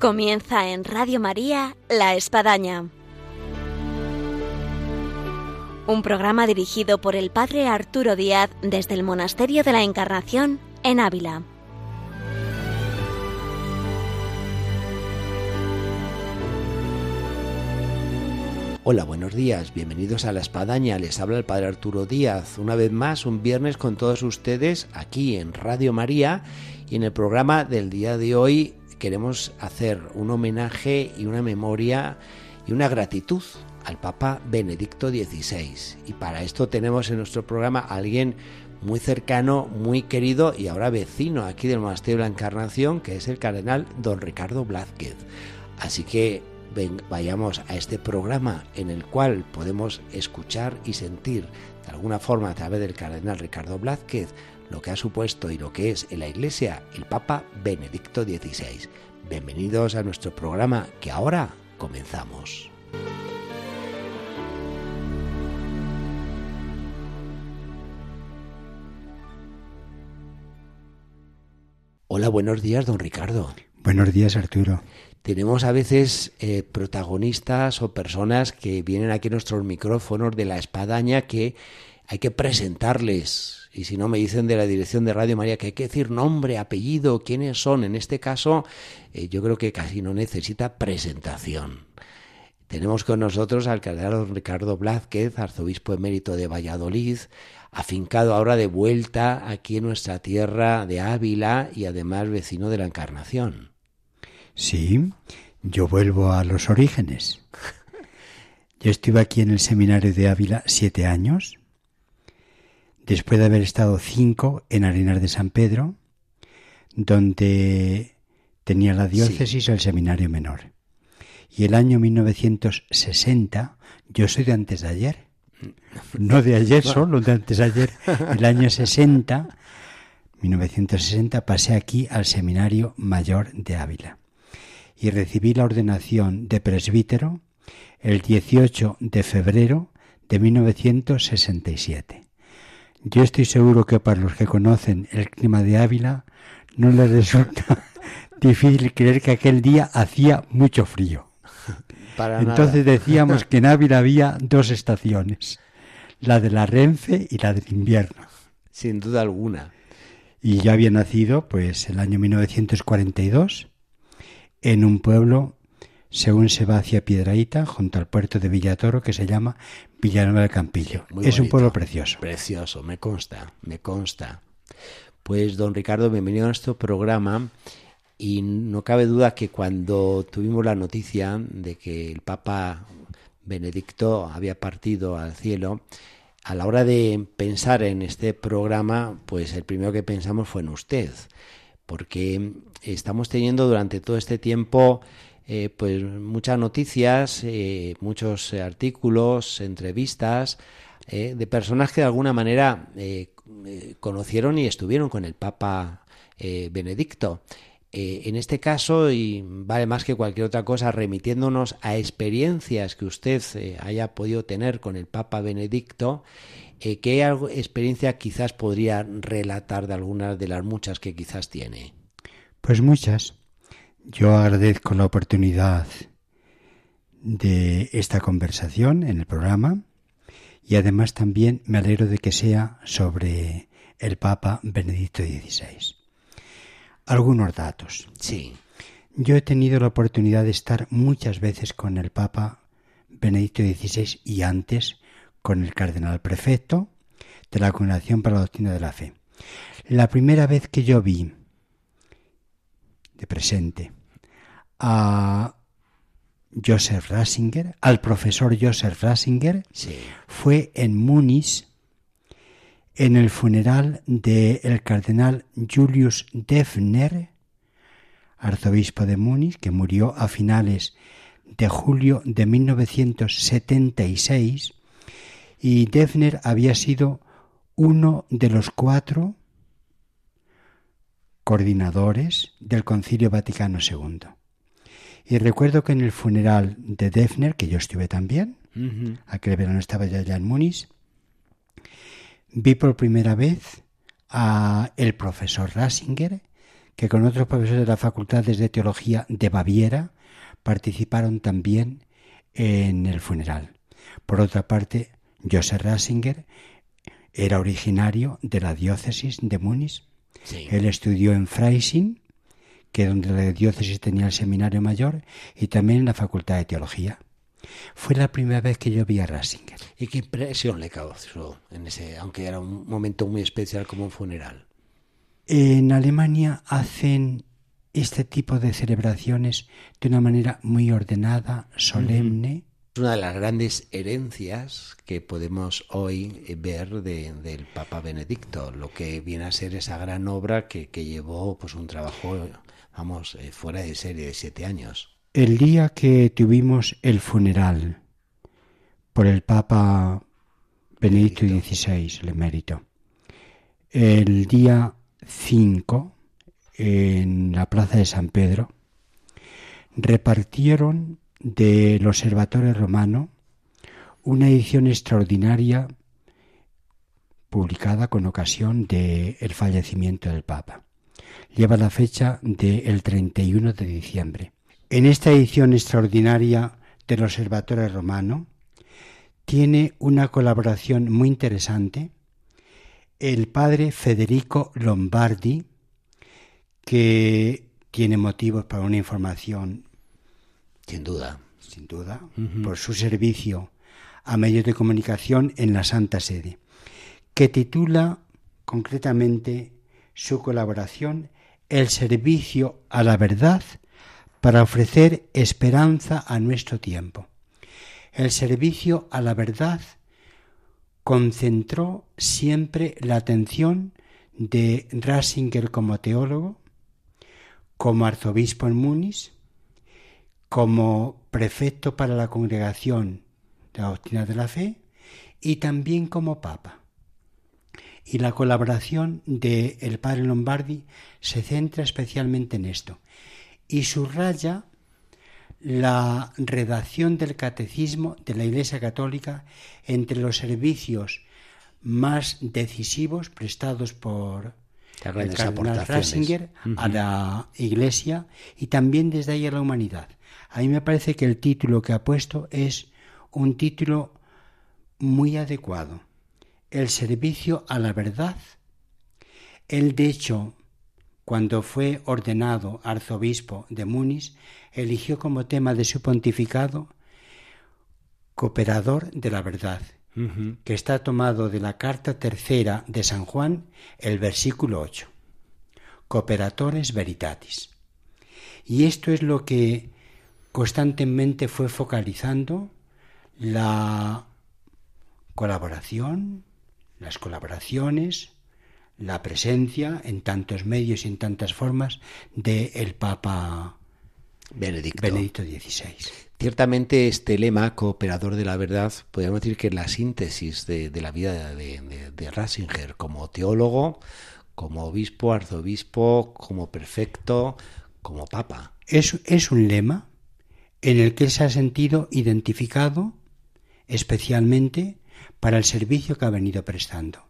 Comienza en Radio María La Espadaña. Un programa dirigido por el Padre Arturo Díaz desde el Monasterio de la Encarnación en Ávila. Hola, buenos días, bienvenidos a La Espadaña, les habla el Padre Arturo Díaz, una vez más un viernes con todos ustedes aquí en Radio María y en el programa del día de hoy queremos hacer un homenaje y una memoria y una gratitud al Papa Benedicto XVI. Y para esto tenemos en nuestro programa a alguien muy cercano, muy querido y ahora vecino aquí del Monasterio de la Encarnación, que es el cardenal don Ricardo Blázquez. Así que vayamos a este programa en el cual podemos escuchar y sentir de alguna forma a través del cardenal Ricardo Blázquez lo que ha supuesto y lo que es en la Iglesia el Papa Benedicto XVI. Bienvenidos a nuestro programa que ahora comenzamos. Hola, buenos días, don Ricardo. Buenos días, Arturo tenemos a veces eh, protagonistas o personas que vienen aquí a nuestros micrófonos de la espadaña que hay que presentarles. Y si no me dicen de la dirección de Radio María que hay que decir nombre, apellido, quiénes son. En este caso, eh, yo creo que casi no necesita presentación. Tenemos con nosotros al cardenal Ricardo Blázquez, arzobispo emérito de Valladolid, afincado ahora de vuelta aquí en nuestra tierra de Ávila y además vecino de la Encarnación. Sí, yo vuelvo a los orígenes. Yo estuve aquí en el seminario de Ávila siete años, después de haber estado cinco en Arenas de San Pedro, donde tenía la diócesis el seminario menor. Y el año 1960, yo soy de antes de ayer, no de ayer solo, de antes de ayer, el año 60, 1960, pasé aquí al seminario mayor de Ávila. Y recibí la ordenación de presbítero el 18 de febrero de 1967. Yo estoy seguro que para los que conocen el clima de Ávila no les resulta difícil creer que aquel día hacía mucho frío. Entonces decíamos que en Ávila había dos estaciones, la de la Renfe y la del invierno. Sin duda alguna. Y yo había nacido pues el año 1942 en un pueblo, según se va hacia Piedraíta, junto al puerto de Villatoro, que se llama Villanueva del Campillo. es un pueblo precioso. Precioso, me consta, me consta. Pues don Ricardo, bienvenido a nuestro programa. Y no cabe duda que cuando tuvimos la noticia de que el Papa Benedicto había partido al cielo, a la hora de pensar en este programa, pues el primero que pensamos fue en usted porque estamos teniendo durante todo este tiempo eh, pues muchas noticias, eh, muchos artículos, entrevistas eh, de personas que de alguna manera conocieron y estuvieron con el Papa Benedicto. en este caso, y vale más que cualquier otra cosa, remitiéndonos a experiencias que usted haya podido tener con el Papa Benedicto, eh, ¿qué experiencia quizás podría relatar de algunas de las muchas que quizás tiene? Pues muchas. Yo agradezco la oportunidad de esta conversación en el programa y además también me alegro de que sea sobre el Papa Benedicto XVI. Algunos datos. Sí. Yo he tenido la oportunidad de estar muchas veces con el Papa Benedicto XVI y antes con el cardenal prefecto de la Congregación para la Doctrina de la Fe. La primera vez que yo vi de presente a Joseph Ratzinger, al profesor Joseph Ratzinger, fue en Múnich en el funeral del cardenal Julius Defner, arzobispo de Múnich, que murió a finales de julio de 1976 y Defner había sido uno de los cuatro coordinadores del Concilio Vaticano II. Y recuerdo que en el funeral de Defner, que yo estuve también, aquel verano estaba ya, en Múnich, vi por primera vez a el profesor Rasinger, que con otros profesores de las facultades de teología de Baviera participaron también en el funeral. Por otra parte, Joseph Ratzinger era originario de la diócesis de Múnich. Él estudió en Freising, que donde la diócesis tenía el seminario mayor, y también en la facultad de teología. Fue la primera vez que yo vi a Ratzinger. ¿Y qué impresión le causó en ese, aunque era un momento muy especial como un funeral? En Alemania hacen este tipo de celebraciones de una manera muy ordenada, solemne. Es una de las grandes herencias que podemos hoy ver del Papa Benedicto, lo que viene a ser esa gran obra que, llevó pues un trabajo, vamos, eh, fuera de serie de siete años. El día que tuvimos el funeral por el Papa Benedicto, XVI, el emérito, el día 5, en la plaza de San Pedro, repartieron del Observatorio Romano una edición extraordinaria publicada con ocasión del fallecimiento del Papa. Lleva la fecha del 31 de diciembre. En esta edición extraordinaria del Observatorio Romano tiene una colaboración muy interesante el padre Federico Lombardi, que tiene motivos para una información. Sin duda. Sin duda, por su servicio a medios de comunicación en la Santa Sede, que titula concretamente su colaboración El servicio a la verdad para ofrecer esperanza a nuestro tiempo. El servicio a la verdad concentró siempre la atención de Ratzinger como teólogo como arzobispo en Múnich, como prefecto para la congregación de la doctrina de la fe y también como papa. Y la colaboración del el padre Lombardi se centra especialmente en esto y subraya la redacción del catecismo de la Iglesia Católica entre los servicios más decisivos prestados por el cardenal Ratzinger a la Iglesia y también desde ahí a la humanidad. A mí me parece que el título que ha puesto es un título muy adecuado. El servicio a la verdad. Él, de hecho, cuando fue ordenado arzobispo de Múnich, eligió como tema de su pontificado cooperador de la verdad que está tomado de la carta tercera de San Juan, el versículo 8. Cooperatores veritatis. Y esto es lo que constantemente fue focalizando la colaboración, las colaboraciones, la presencia en tantos medios y en tantas formas del el Papa Benedicto. Benedicto XVI. Ciertamente este lema, cooperador de la verdad, podríamos decir que es la síntesis de, la vida de, de, Ratzinger como teólogo, como obispo, arzobispo, como prefecto, como papa. Es, es un lema en el que él se ha sentido identificado especialmente para el servicio que ha venido prestando.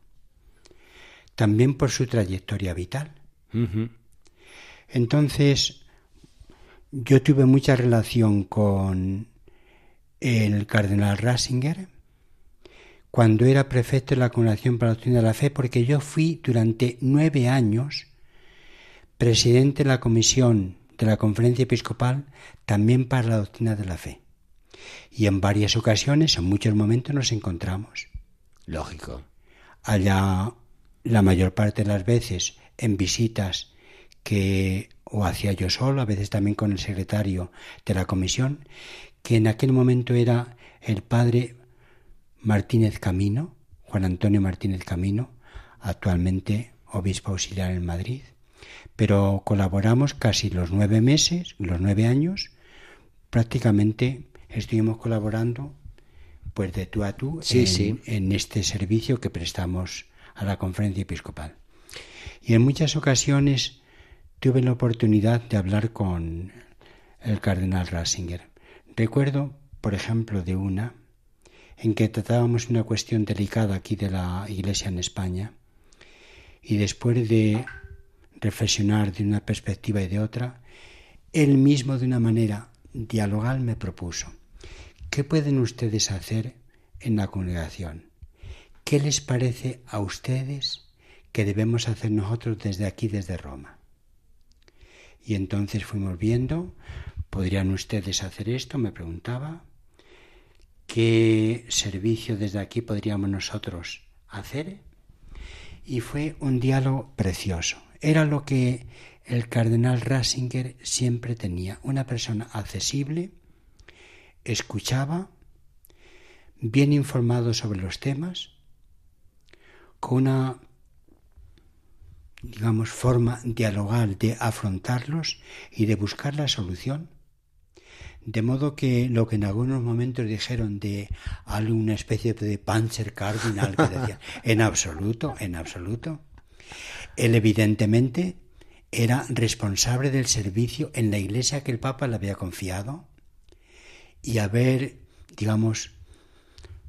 También por su trayectoria vital. Entonces, yo tuve mucha relación con el cardenal Ratzinger cuando era prefecto de la Congregación para la Doctrina de la Fe, porque yo fui durante nueve años presidente de la comisión de la Conferencia Episcopal también para la Doctrina de la Fe. Y en varias ocasiones, en muchos momentos, nos encontramos. Lógico. Allá, la mayor parte de las veces, en visitas que o hacía yo solo, a veces también con el secretario de la comisión, que en aquel momento era el padre Martínez Camino, Juan Antonio Martínez Camino, actualmente obispo auxiliar en Madrid. Pero colaboramos casi los nueve meses, los nueve años, prácticamente estuvimos colaborando pues de tú a tú en, en este servicio que prestamos a la conferencia episcopal. Y en muchas ocasiones tuve la oportunidad de hablar con el cardenal Ratzinger. Recuerdo, por ejemplo, de una en que tratábamos una cuestión delicada aquí de la Iglesia en España y después de reflexionar de una perspectiva y de otra, él mismo de una manera dialogal me propuso, ¿qué pueden ustedes hacer en la congregación? ¿Qué les parece a ustedes que debemos hacer nosotros desde aquí, desde Roma? Y entonces fuimos viendo, ¿podrían ustedes hacer esto? Me preguntaba. ¿Qué servicio desde aquí podríamos nosotros hacer? Y fue un diálogo precioso. Era lo que el cardenal Ratzinger siempre tenía, una persona accesible, escuchaba, bien informado sobre los temas, con una, digamos, forma dialogal de afrontarlos y de buscar la solución. De modo que lo que en algunos momentos dijeron de alguna especie de Panzer Cardinal, que decía, en absoluto, en absoluto. Él evidentemente era responsable del servicio en la iglesia que el Papa le había confiado y haber, digamos,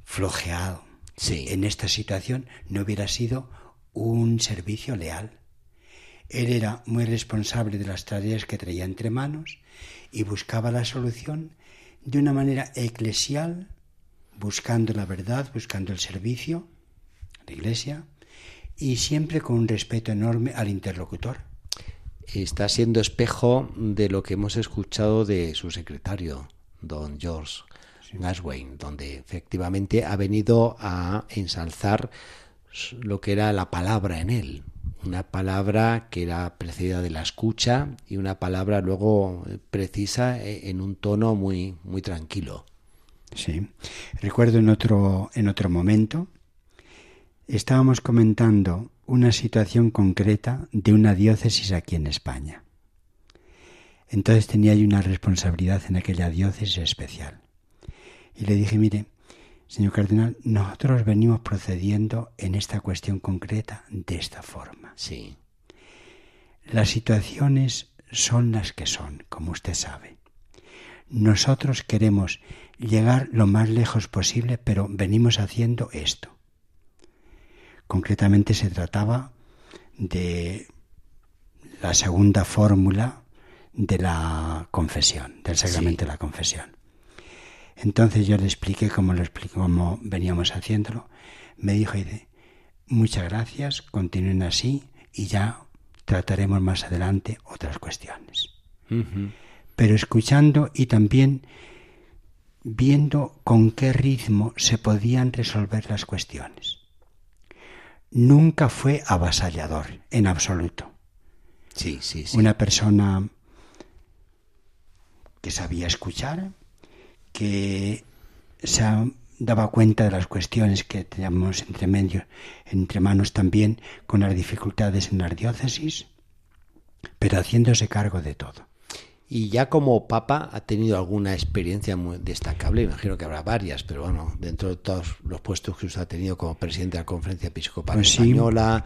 flojeado en esta situación no hubiera sido un servicio leal. Él era muy responsable de las tareas que traía entre manos y buscaba la solución de una manera eclesial, buscando la verdad, buscando el servicio, la iglesia, y siempre con un respeto enorme al interlocutor. Está siendo espejo de lo que hemos escuchado de su secretario, don George Gaswain, donde efectivamente ha venido a ensalzar lo que era la palabra en él, una palabra que era precedida de la escucha y una palabra luego precisa e, en un tono muy muy tranquilo. Sí. Recuerdo en otro en otro momento estábamos comentando una situación concreta de una diócesis aquí en España. Entonces tenía yo una responsabilidad en aquella diócesis especial. Y le dije, mire, señor cardenal, nosotros venimos procediendo en esta cuestión concreta de esta forma. Sí. Las situaciones son las que son, como usted sabe. Nosotros queremos llegar lo más lejos posible, pero venimos haciendo esto. Concretamente se trataba de la segunda fórmula de la confesión, del sacramento de la confesión. Entonces yo le expliqué cómo lo expliqué, cómo veníamos haciéndolo. Me dijo, muchas gracias, continúen así y ya trataremos más adelante otras cuestiones. Pero escuchando y también viendo con qué ritmo se podían resolver las cuestiones. Nunca fue avasallador, en absoluto. Sí, sí, sí. Una persona que sabía escuchar, que se daba cuenta de las cuestiones que teníamos entre medio, entre manos también, con las dificultades en las diócesis, pero haciéndose cargo de todo. Y ya como papa ha tenido alguna experiencia muy destacable, imagino que habrá varias, pero bueno, dentro de todos los puestos que usted ha tenido como presidente de la Conferencia Episcopal pues Española,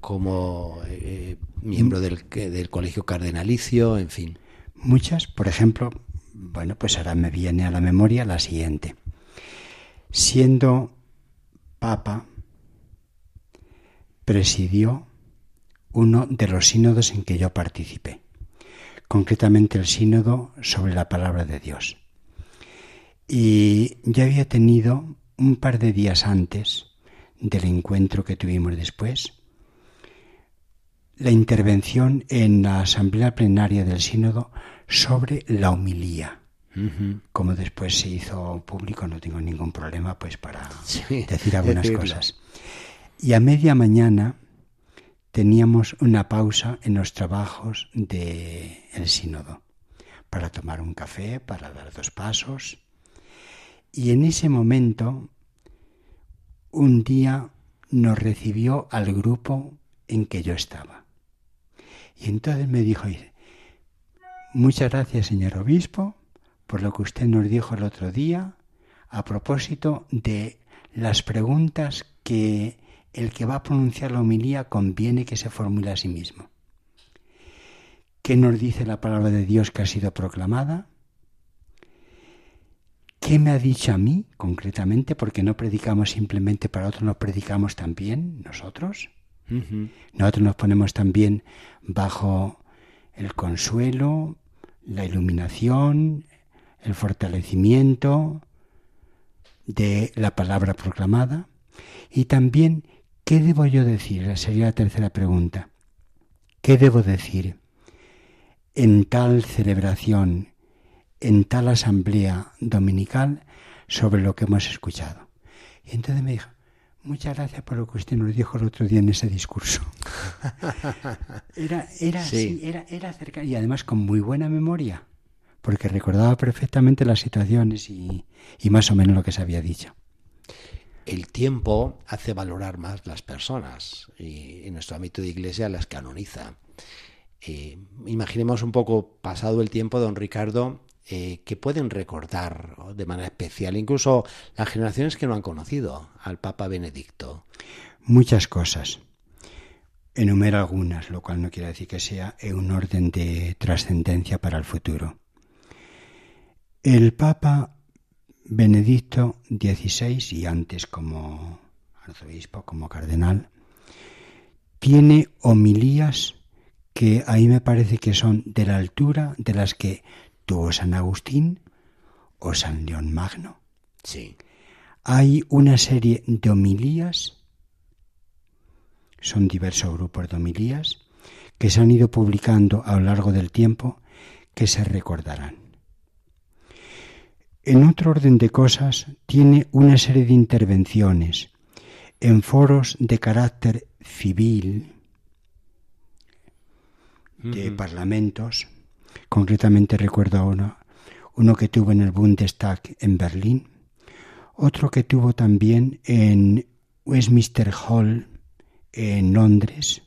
como eh, miembro del, del Colegio Cardenalicio, en fin. Muchas, por ejemplo, bueno, pues ahora me viene a la memoria la siguiente. Siendo papa, presidió uno de los sínodos en que yo participé, concretamente el sínodo sobre la palabra de Dios. Y ya había tenido un par de días antes del encuentro que tuvimos después, la intervención en la asamblea plenaria del sínodo sobre la humilía. Como después se hizo público, no tengo ningún problema pues para decir algunas cosas. Y a media mañana teníamos una pausa en los trabajos del el sínodo para tomar un café, para dar dos pasos. Y en ese momento, un día nos recibió al grupo en que yo estaba. Y entonces me dijo, Muchas gracias, señor obispo, por lo que usted nos dijo el otro día a propósito de las preguntas que el que va a pronunciar la homilía conviene que se formule a sí mismo. ¿Qué nos dice la palabra de Dios que ha sido proclamada? ¿Qué me ha dicho a mí concretamente? Porque no predicamos simplemente para otros, no predicamos también nosotros. Nosotros nos ponemos también bajo el consuelo, la iluminación, el fortalecimiento de la palabra proclamada y también qué debo yo decir, sería la tercera pregunta. ¿Qué debo decir en tal celebración, en tal asamblea dominical sobre lo que hemos escuchado? Y entonces me dijo, muchas gracias por lo que usted nos dijo el otro día en ese discurso. era, era, sí. era, era cerca y además con muy buena memoria, porque recordaba perfectamente las situaciones y, y más o menos lo que se había dicho el tiempo hace valorar más las personas y en nuestro ámbito de iglesia las canoniza. Eh, imaginemos un poco pasado el tiempo, don Ricardo, eh, que pueden recordar de manera especial, incluso las generaciones que no han conocido al Papa Benedicto. Muchas cosas. Enumero algunas, lo cual no quiere decir que sea un orden de trascendencia para el futuro. El Papa Benedicto XVI y antes como arzobispo, como cardenal, tiene homilías que a mí me parece que son de la altura de las que tuvo San Agustín o San León Magno. Sí. Hay una serie de homilías, son diversos grupos de homilías, que se han ido publicando a lo largo del tiempo que se recordarán. En otro orden de cosas, tiene una serie de intervenciones en foros de carácter civil, de parlamentos. Concretamente recuerdo uno, uno que tuvo en el Bundestag en Berlín, otro que tuvo también en Westminster Hall en Londres,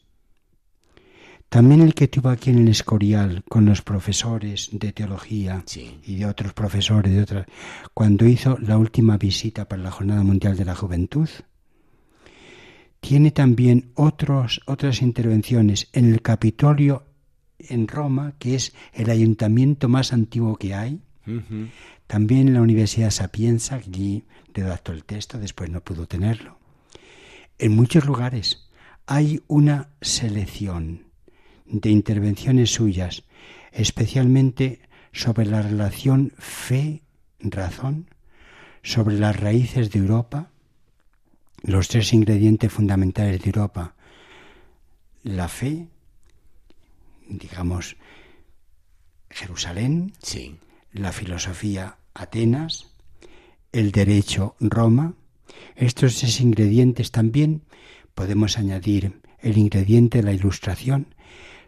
también el que tuvo aquí en el Escorial con los profesores de teología y de otros profesores de otras, cuando hizo la última visita para la Jornada Mundial de la Juventud. Tiene también otros, otras intervenciones en el Capitolio en Roma, que es el ayuntamiento más antiguo que hay. También en la Universidad Sapienza, allí redactó el texto, después no pudo tenerlo. En muchos lugares hay una selección de intervenciones suyas, especialmente sobre la relación fe-razón, sobre las raíces de Europa, los tres ingredientes fundamentales de Europa, la fe, digamos, Jerusalén, sí. la filosofía Atenas, el derecho Roma. Estos tres ingredientes también podemos añadir el ingrediente de la ilustración,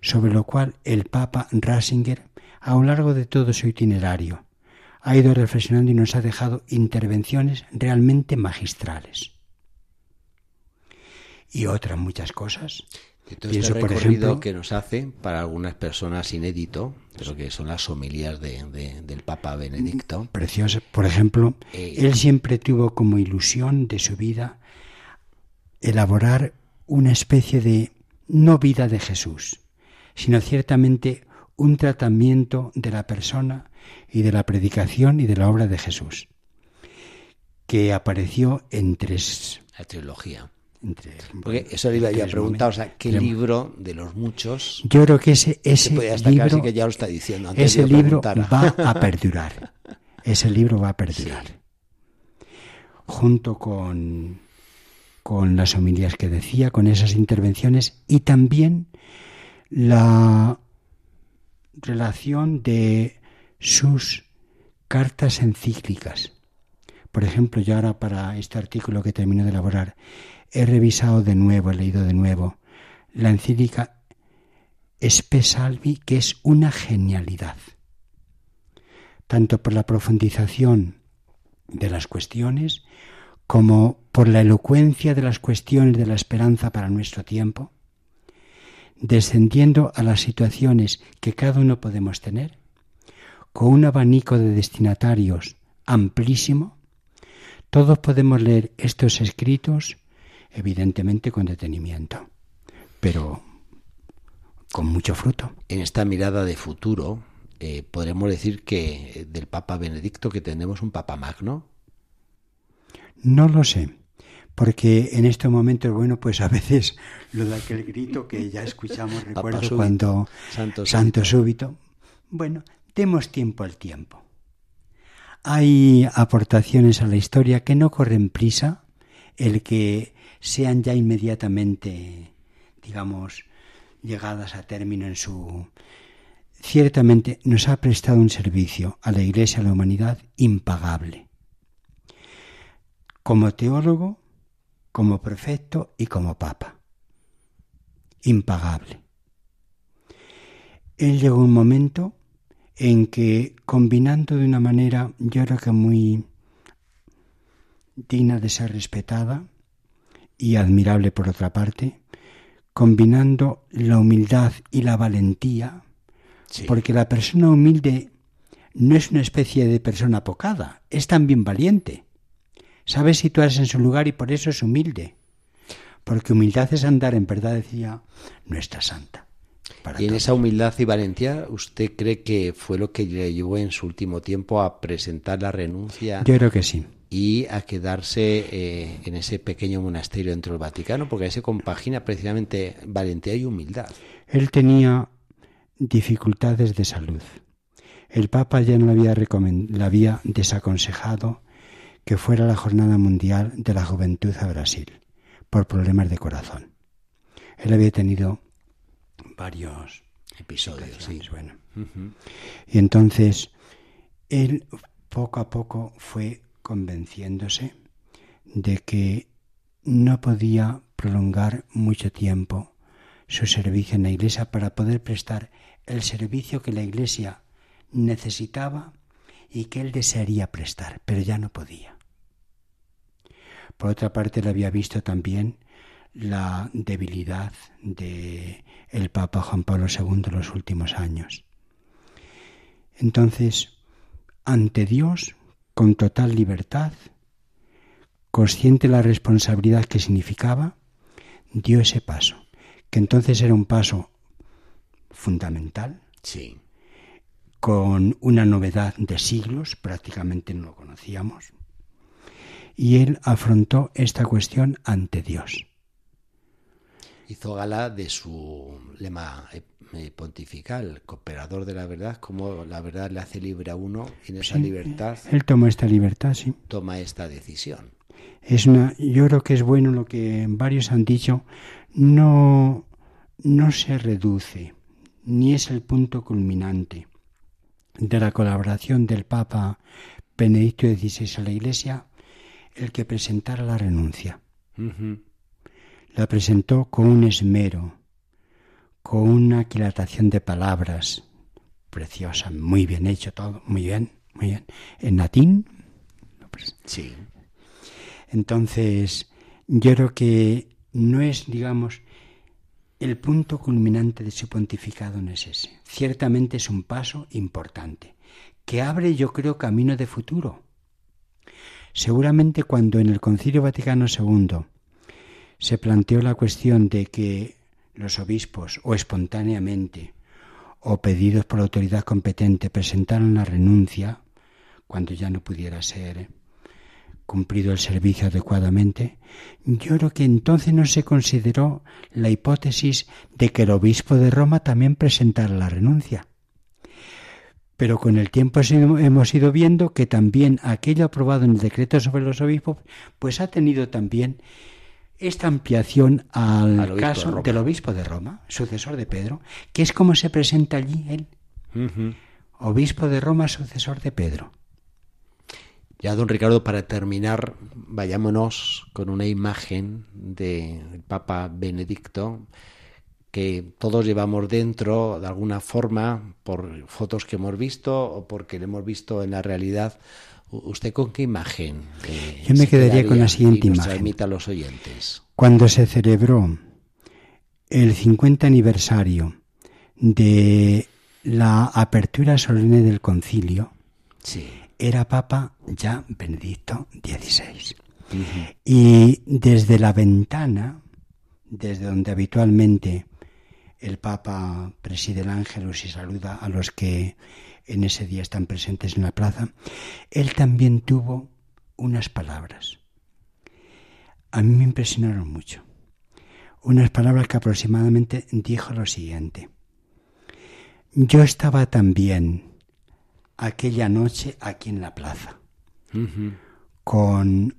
sobre lo cual el Papa Ratzinger, a lo largo de todo su itinerario, ha ido reflexionando y nos ha dejado intervenciones realmente magistrales. Y otras muchas cosas. Entonces, este recorrido por ejemplo, que nos hace para algunas personas inédito, pero que son las homilías de, del Papa Benedicto. Precioso. Por ejemplo, eh, él siempre tuvo como ilusión de su vida elaborar una especie de no vida de Jesús, sino ciertamente un tratamiento de la persona y de la predicación y de la obra de Jesús, que apareció en tres... La trilogía. Porque eso le iba a preguntar, o sea, ¿qué libro de los muchos? Yo creo que ese, ese libro, que ya lo está diciendo. ese libro va a perdurar. Ese libro va a perdurar. Junto con, con las homilías que decía, con esas intervenciones y también la relación de sus cartas encíclicas. Por ejemplo, yo ahora para este artículo que termino de elaborar he revisado de nuevo, he leído de nuevo la encíclica Spe Salvi, que es una genialidad, tanto por la profundización de las cuestiones como por la elocuencia de las cuestiones de la esperanza para nuestro tiempo, descendiendo a las situaciones que cada uno podemos tener, con un abanico de destinatarios amplísimo, todos podemos leer estos escritos, evidentemente con detenimiento, pero con mucho fruto. En esta mirada de futuro, eh, podremos decir que del Papa Benedicto que tenemos un Papa Magno. No lo sé, porque en estos momentos, bueno, pues a veces lo de aquel grito que ya escuchamos, recuerdo cuando Santo, Santo súbito. Bueno, demos tiempo al tiempo. Hay aportaciones a la historia que no corren prisa, el que sean ya inmediatamente, digamos, llegadas a término en su... Ciertamente nos ha prestado un servicio a la Iglesia, a la humanidad, impagable. Como teólogo, como prefecto y como papa. Impagable. Él llegó un momento en que, combinando de una manera, yo creo que muy digna de ser respetada y admirable por otra parte, combinando la humildad y la valentía, porque la persona humilde no es una especie de persona pocada, es también valiente. Sabe situarse en su lugar y por eso es humilde. Porque humildad es andar, en verdad decía nuestra santa. y en esa humildad y valentía, ¿usted cree que fue lo que le llevó en su último tiempo a presentar la renuncia? Yo creo que sí. Y a quedarse eh, en ese pequeño monasterio dentro del Vaticano, porque ahí se compagina precisamente valentía y humildad. Él tenía dificultades de salud. El Papa ya no le había, le había desaconsejado que fuera la Jornada Mundial de la Juventud a Brasil por problemas de corazón. Él había tenido varios episodios. bueno. Y entonces él poco a poco fue convenciéndose de que no podía prolongar mucho tiempo su servicio en la iglesia para poder prestar el servicio que la iglesia necesitaba y que él desearía prestar, pero ya no podía. Por otra parte, le había visto también la debilidad de el Papa Juan Pablo II en los últimos años. Entonces, ante Dios, con total libertad, consciente de la responsabilidad que significaba, dio ese paso, que entonces era un paso fundamental, sí. Con una novedad de siglos, prácticamente no lo conocíamos, y él afrontó esta cuestión ante Dios. Hizo gala de su lema eh, pontifical, cooperador de la verdad, como la verdad le hace libre a uno y en esa libertad. Él toma esta libertad, sí. Toma esta decisión. Es una, yo creo que es bueno lo que varios han dicho, no, no se reduce, ni es el punto culminante de la colaboración del Papa Benedicto XVI a la Iglesia, el que presentara la renuncia. La presentó con un esmero, con una aquilatación de palabras preciosa, muy bien hecho todo, muy bien, muy bien. En latín. Sí. Entonces, yo creo que no es, digamos, el punto culminante de su pontificado no es ese. Ciertamente es un paso importante, que abre, yo creo, camino de futuro. Seguramente cuando en el Concilio Vaticano II se planteó la cuestión de que los obispos o espontáneamente o pedidos por la autoridad competente presentaran la renuncia cuando ya no pudiera ser cumplido el servicio adecuadamente, yo creo que entonces no se consideró la hipótesis de que el obispo de Roma también presentara la renuncia. Pero con el tiempo hemos ido viendo que también aquello aprobado en el decreto sobre los obispos, pues ha tenido también esta ampliación al, caso del obispo de Roma, sucesor de Pedro, que es como se presenta allí él. Obispo de Roma, sucesor de Pedro. Ya, don Ricardo, para terminar, vayámonos con una imagen del Papa Benedicto que todos llevamos dentro de alguna forma por fotos que hemos visto o porque le hemos visto en la realidad. ¿Usted con qué imagen? Eh, Yo me quedaría con la siguiente imagen. a los oyentes. Cuando se celebró el 50 aniversario de la apertura solemne del concilio, era Papa ya Benedicto XVI. Y desde la ventana, desde donde habitualmente el Papa preside el ángelus y saluda a los que en ese día están presentes en la plaza, él también tuvo unas palabras. a mí me impresionaron mucho. Unas palabras que aproximadamente dijo lo siguiente. Yo estaba también aquella noche aquí en la plaza, con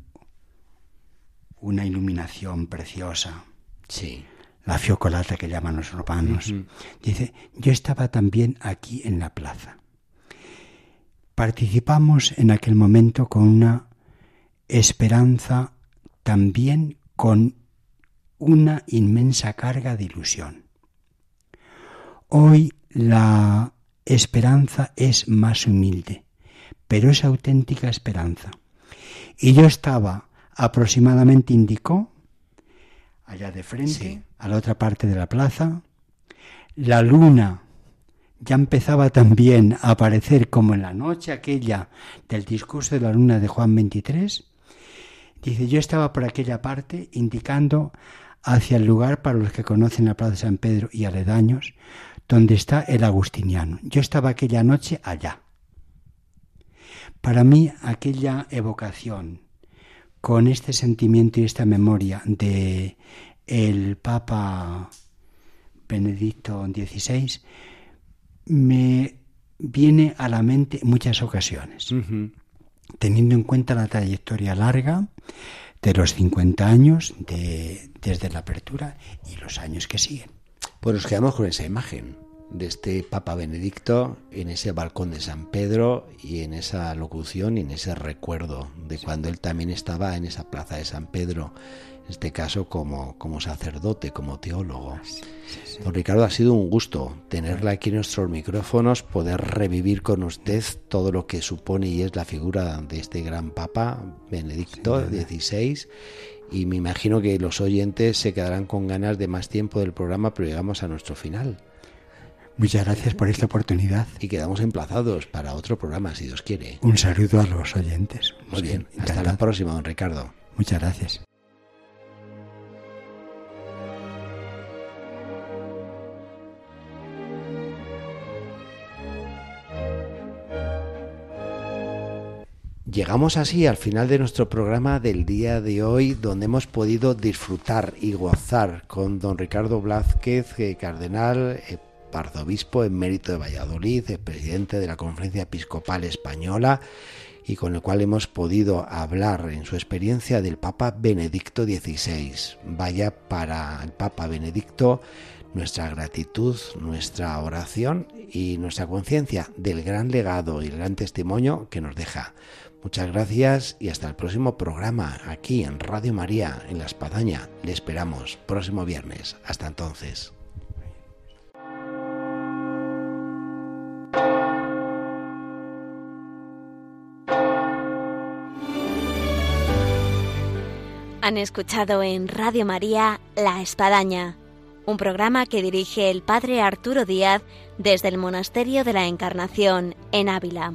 una iluminación preciosa. Sí. La fiocolata que llaman los romanos. Dice, yo estaba también aquí en la plaza. Participamos en aquel momento con una esperanza, también con una inmensa carga de ilusión. Hoy la esperanza es más humilde, pero es auténtica esperanza. Y yo estaba aproximadamente, indicó, allá de frente, a la otra parte de la plaza, la luna ya empezaba también a aparecer como en la noche aquella del discurso de la luna de Juan 23. Dice, yo estaba por aquella parte indicando hacia el lugar para los que conocen la Plaza de San Pedro y aledaños, donde está el agustiniano. Yo estaba aquella noche allá. Para mí aquella evocación con este sentimiento y esta memoria de el Papa Benedicto XVI me viene a la mente muchas ocasiones, teniendo en cuenta la trayectoria larga de los 50 años de, desde la apertura y los años que siguen. Pues nos quedamos con esa imagen de este Papa Benedicto en ese balcón de San Pedro y en esa locución y en ese recuerdo de cuando él también estaba en esa plaza de San Pedro, en este caso como, como sacerdote, como teólogo. Don Ricardo, ha sido un gusto tenerla aquí en nuestros micrófonos, poder revivir con usted todo lo que supone y es la figura de este gran Papa Benedicto XVI y me imagino que los oyentes se quedarán con ganas de más tiempo del programa, pero llegamos a nuestro final. Muchas gracias por esta oportunidad. Y quedamos emplazados para otro programa, si Dios quiere. Un saludo a los oyentes. Muy bien, hasta la próxima, don Ricardo. Muchas gracias. Llegamos así al final de nuestro programa del día de hoy, donde hemos podido disfrutar y gozar con don Ricardo Blázquez, eh, cardenal, eh, arzobispo en mérito de Valladolid, el presidente de la Conferencia Episcopal Española, y con el cual hemos podido hablar en su experiencia del Papa Benedicto XVI. Vaya para el Papa Benedicto nuestra gratitud, nuestra oración y nuestra conciencia del gran legado y el gran testimonio que nos deja. Muchas gracias y hasta el próximo programa aquí en Radio María, en La Espadaña. Le esperamos próximo viernes. Hasta entonces. Han escuchado en Radio María La Espadaña, un programa que dirige el Padre Arturo Díaz desde el Monasterio de la Encarnación en Ávila.